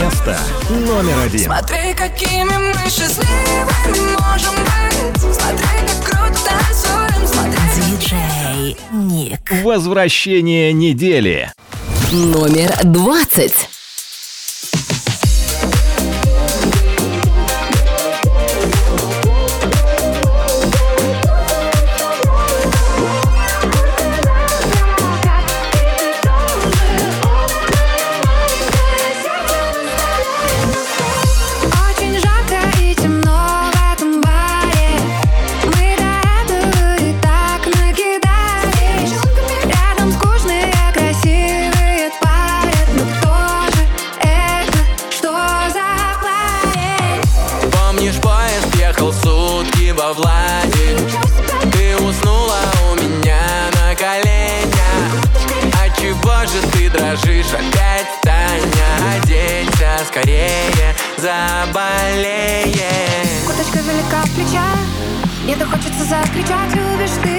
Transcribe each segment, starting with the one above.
Место номер один. Смотри, какими мы счастливыми можем быть Смотри, как круто танцуем Смотри, Диджей Ник. Возвращение недели. Номер двадцать. закричать Любишь ты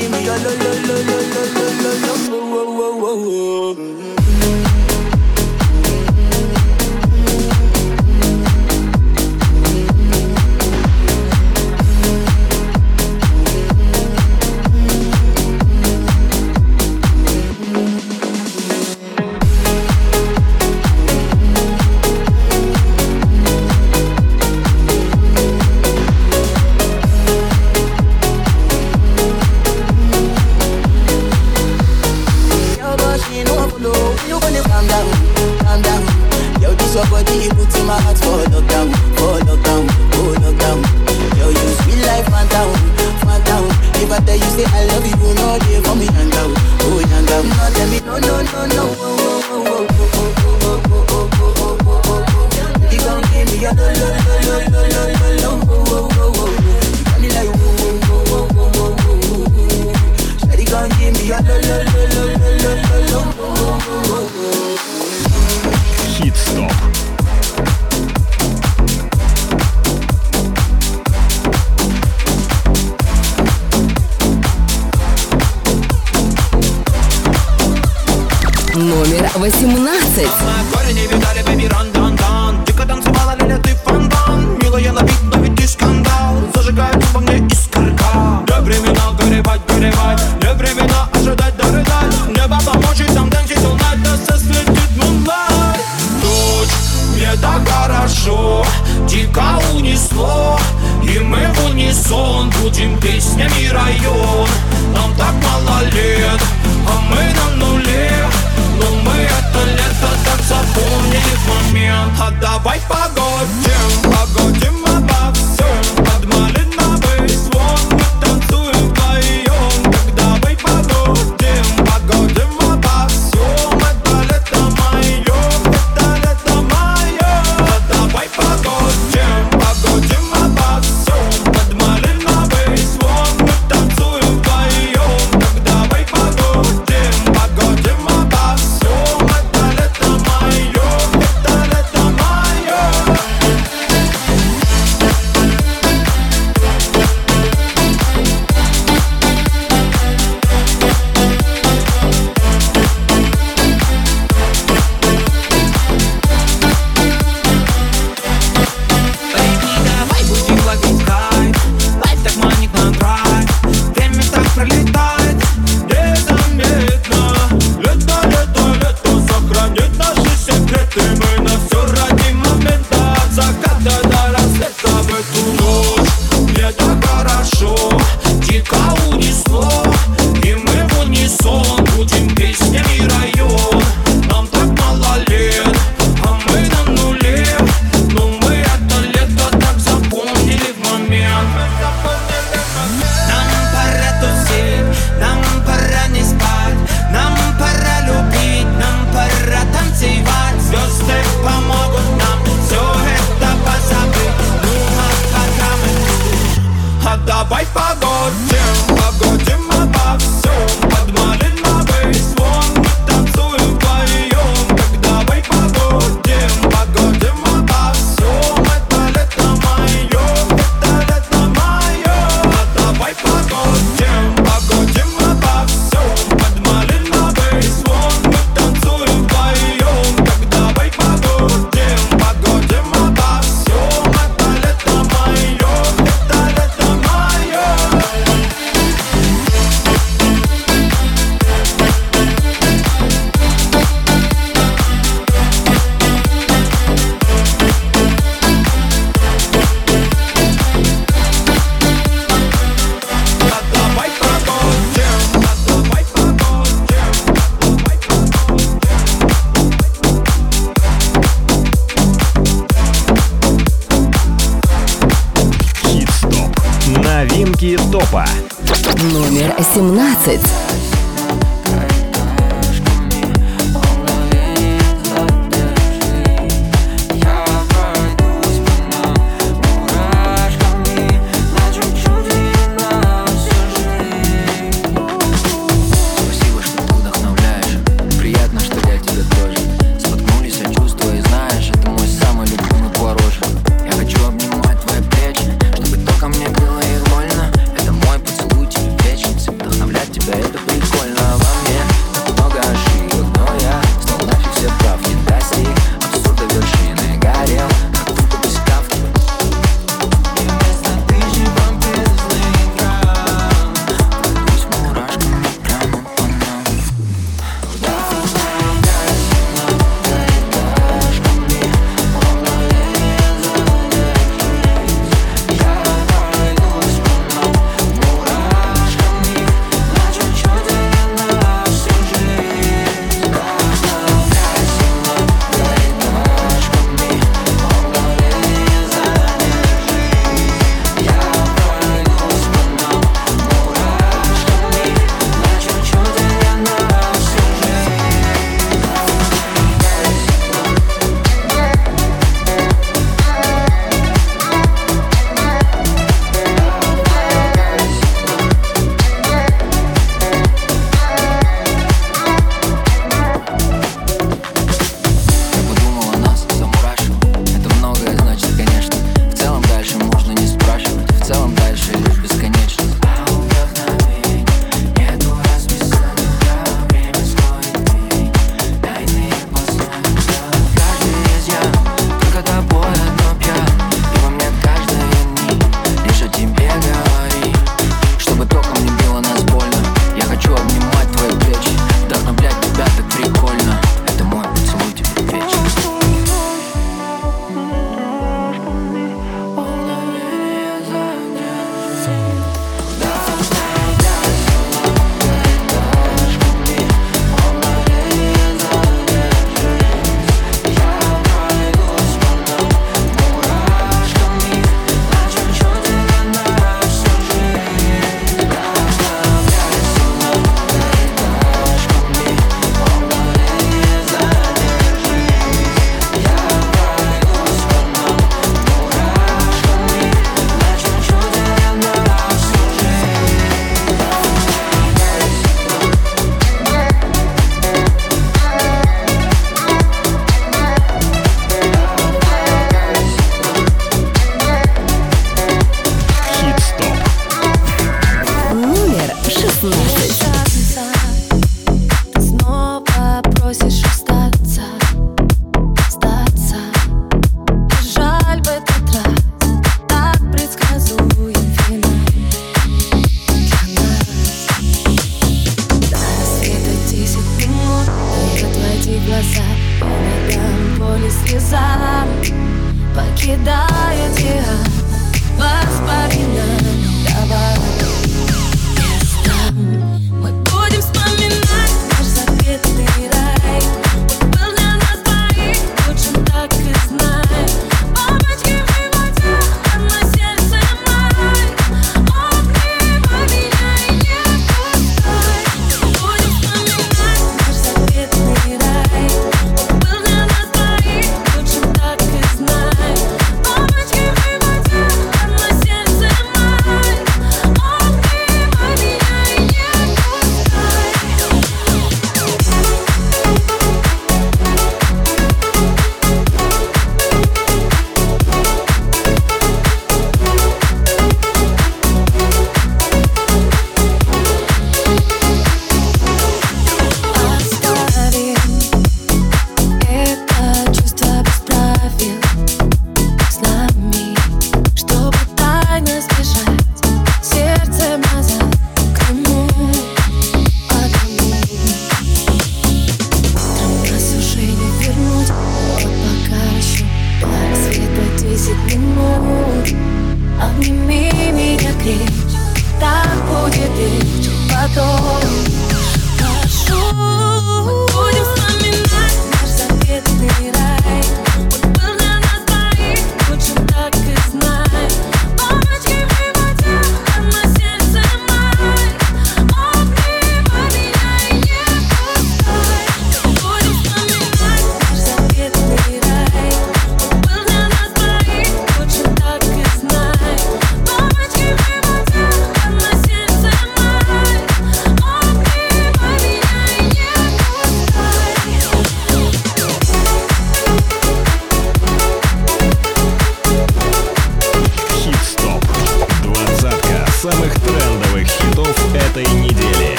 Give me your lo, lo, lo, lo, lo, lo, lo, lo, 17. В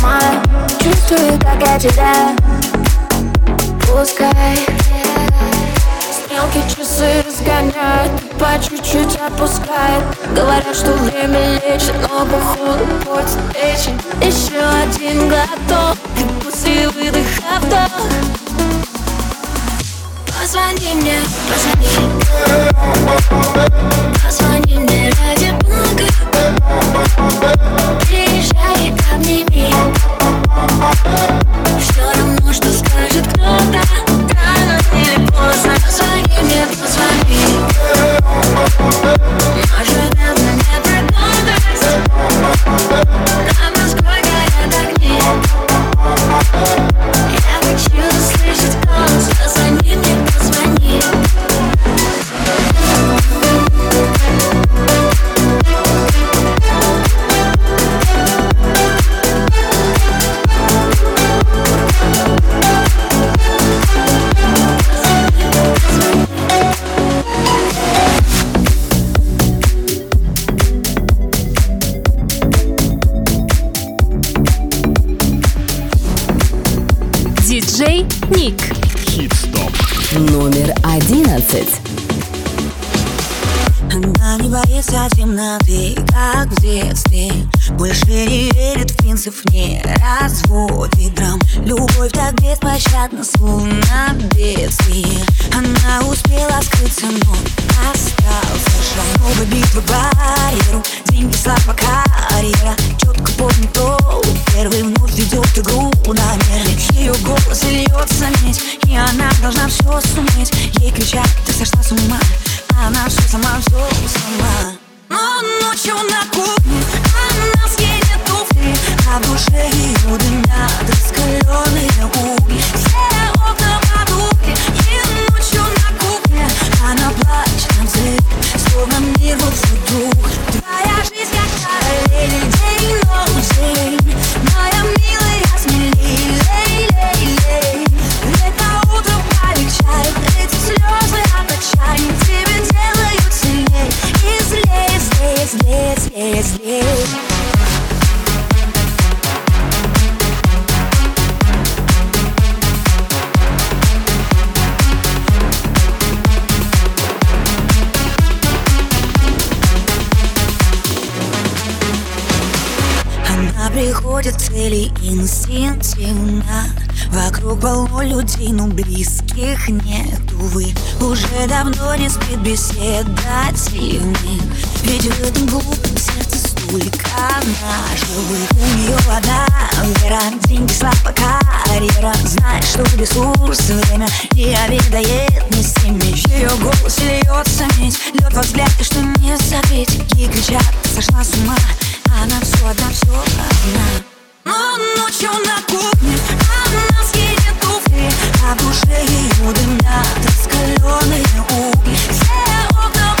сама Чувствую, как я тебя Пускай Стрелки часы разгоняют По чуть-чуть опускает Говорят, что время лечит Но походу путь встречи Еще один глоток И после выдоха вдох. Позвони мне, позвони. Позвони мне ради бога Приезжай обними Все равно, 15. Она не боится темноты, как в детстве Больше не верит в принцип, нет ты сошла с ума она все сама, все сама. Но ночью на кухне Она скинет туфли А в душе ее дымят Раскаленные угли. Все цели инстинктивно. Вокруг полно людей, но близких нет, увы Уже давно не спит беседативный Ведь в этом глупом сердце столько наживых У нее одна вера, деньги, слава, карьера. Знает, что ресурс, время не обедает ни с теми Ее голос льется медь, лед во взгляде, что не забить Ей кричат, сошла с ума, она все одна, все одна Но ночью на кухне она скинет туфли А душе ее дымят раскаленные угли. Все окна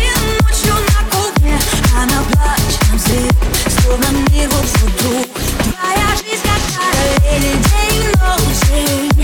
И ночью на кухне она плачет на взрыв Словно мир вот вдруг Твоя жизнь как параллель День,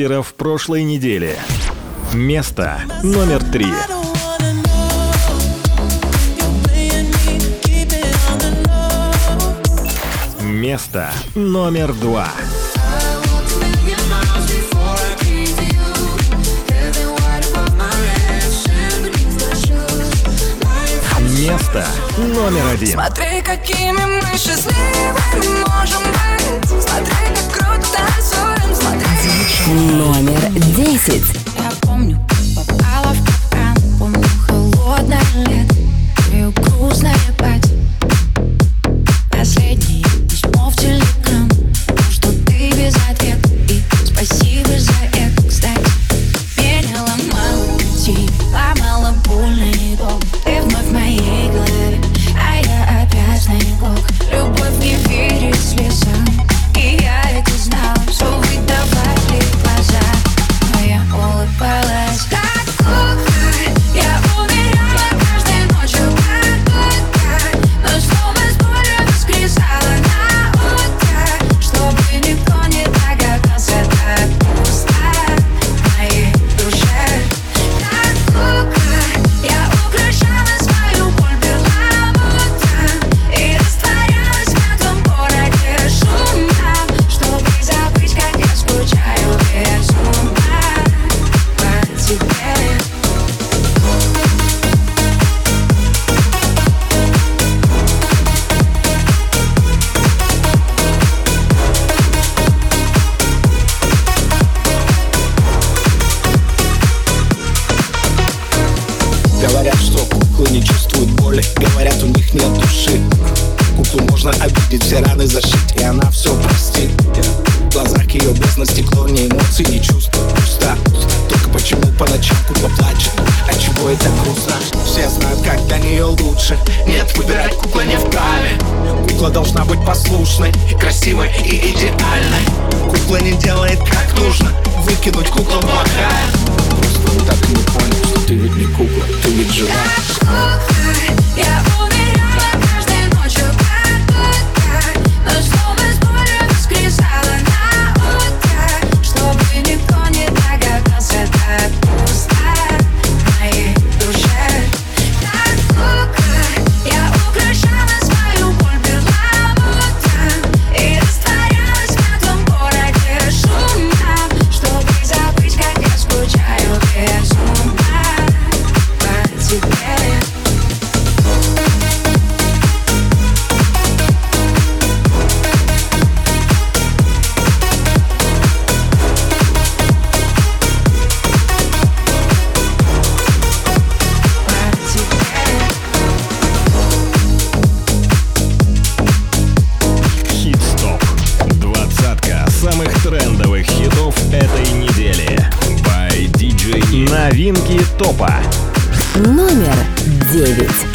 лидеров прошлой недели. Место номер три. Место номер два. Место номер один. Смотри, какими мы счастливыми можем быть Смотри, как круто танцуем Смотри, Номер десять. Я помню, попала в капкан Помню холодное лето грустное Топа. Номер девять.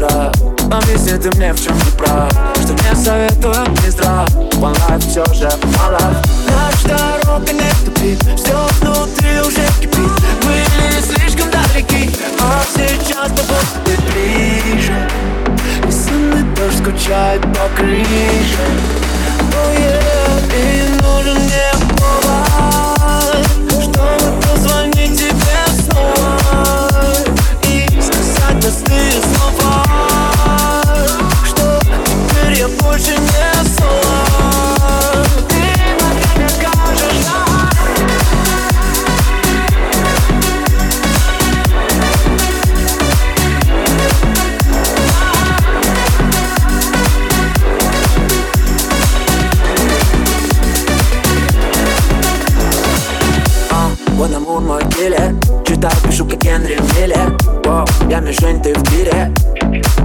враг Но ты мне в чем ты прав? Что мне советуют не здрав One life все же мало Наш дорога не тупит Все внутри уже кипит. Были слишком далеки А сейчас попал ты ближе. И сонный тоже скучает по крыше. Oh yeah, и нужен мне в одном умом деле Читаю, пишу, как Генри Миллер. Воу, я мишень, ты в тире.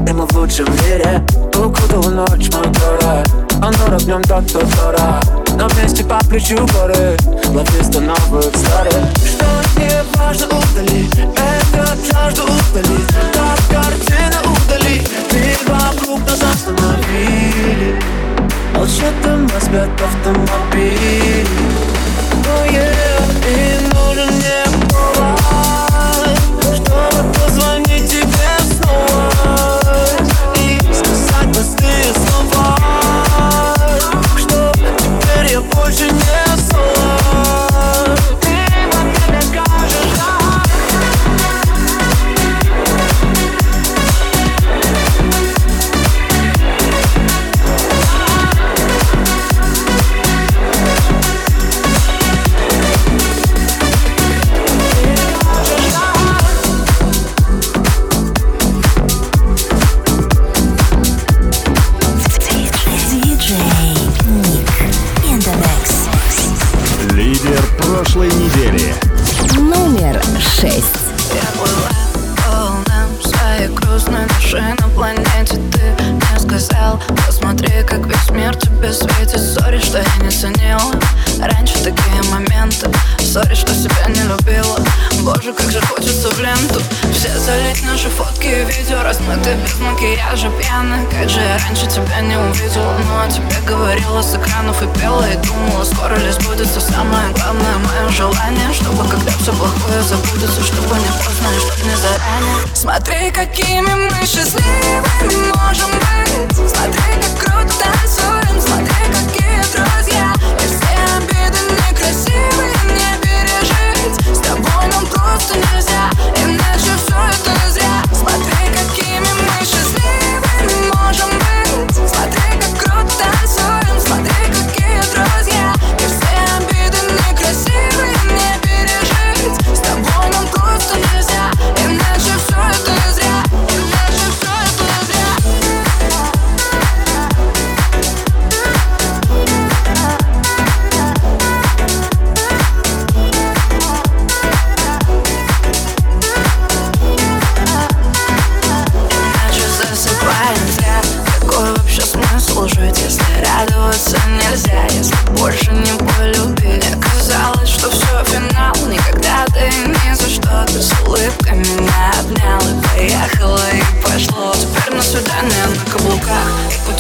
И мы в лучшем мире Укутала ночь мотора Оно огнем до тотора На месте по плечу горы Лаписты новых старых Что не важно, удали Этот жажду удали Так картина удали Ты вокруг нас остановили Молчат дома, спят автомобили Oh yeah, и нужен мне hoje nem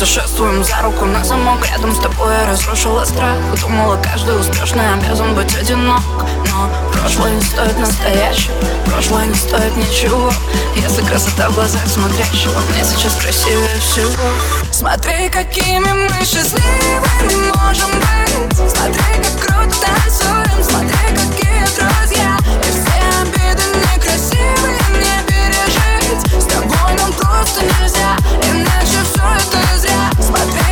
Путешествуем за руку на замок. Рядом с тобой я разрушила страх. Думала, каждый успешный обязан быть одинок. Но прошлое не стоит настоящего. Прошлое не стоит ничего. Если красота в глазах смотрящего Мне сейчас красивее всего. Смотри, какими мы счастливыми можем быть. Смотри, как круто танцуем. Смотри, какие друзья. И все обиды некрасивые не пережить. С тобой нам просто нельзя Иначе все это My day.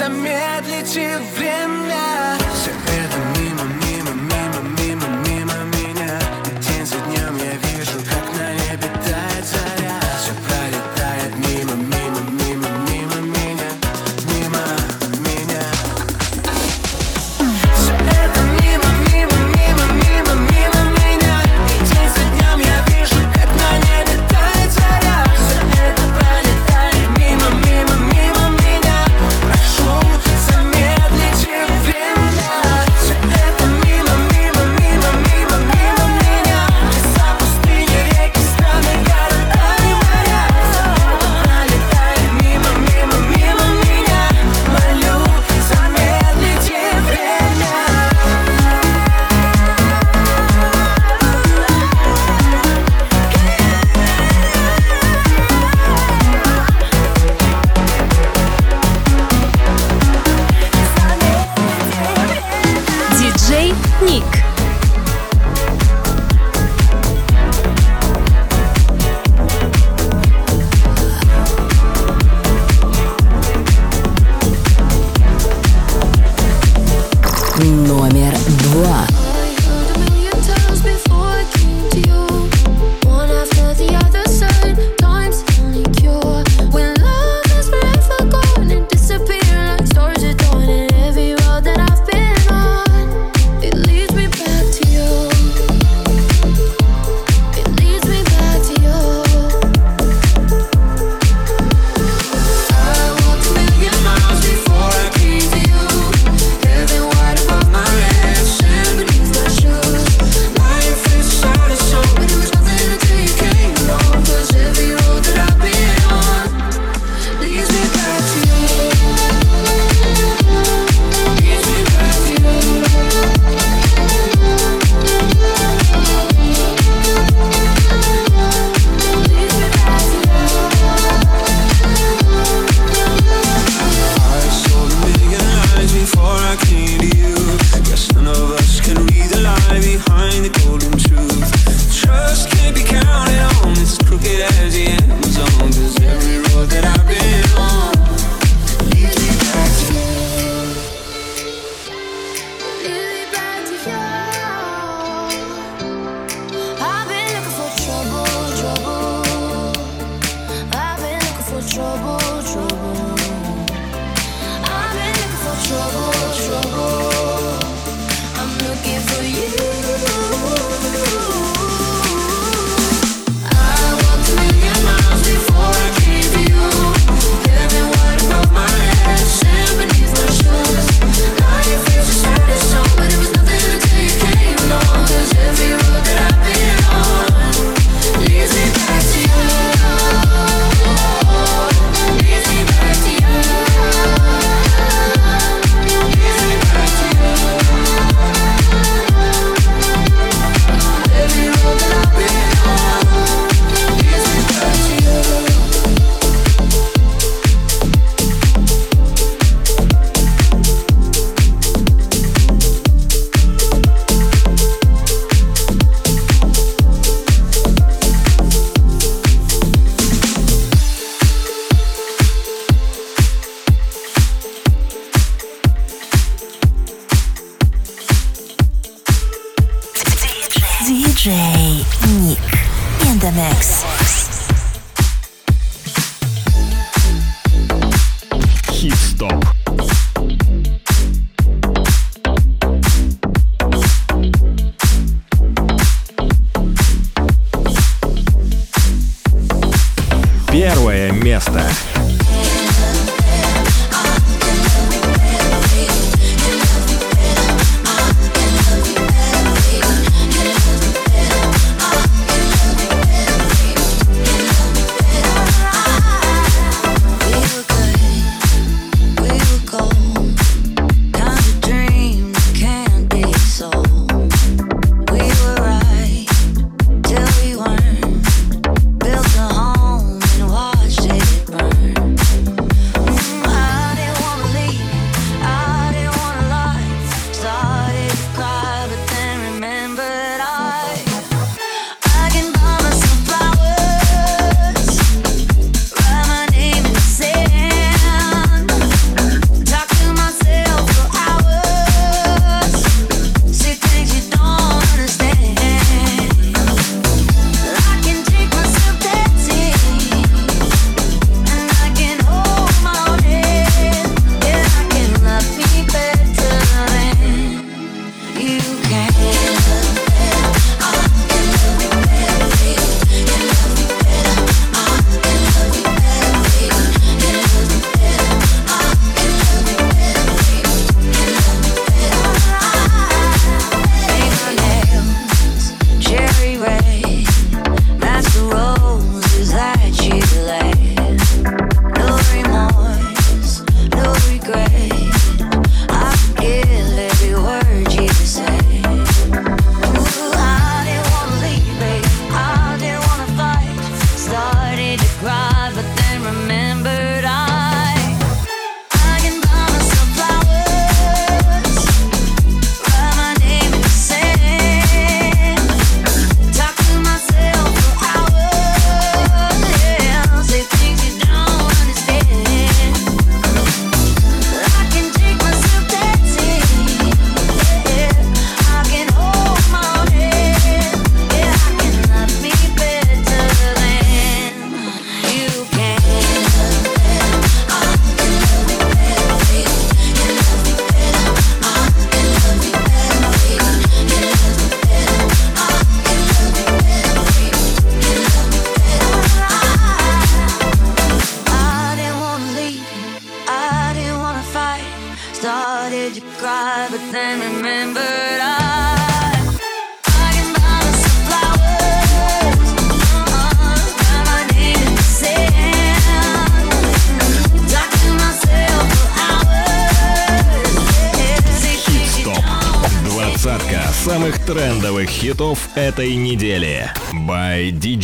Замедлите время этой недели. By DJ.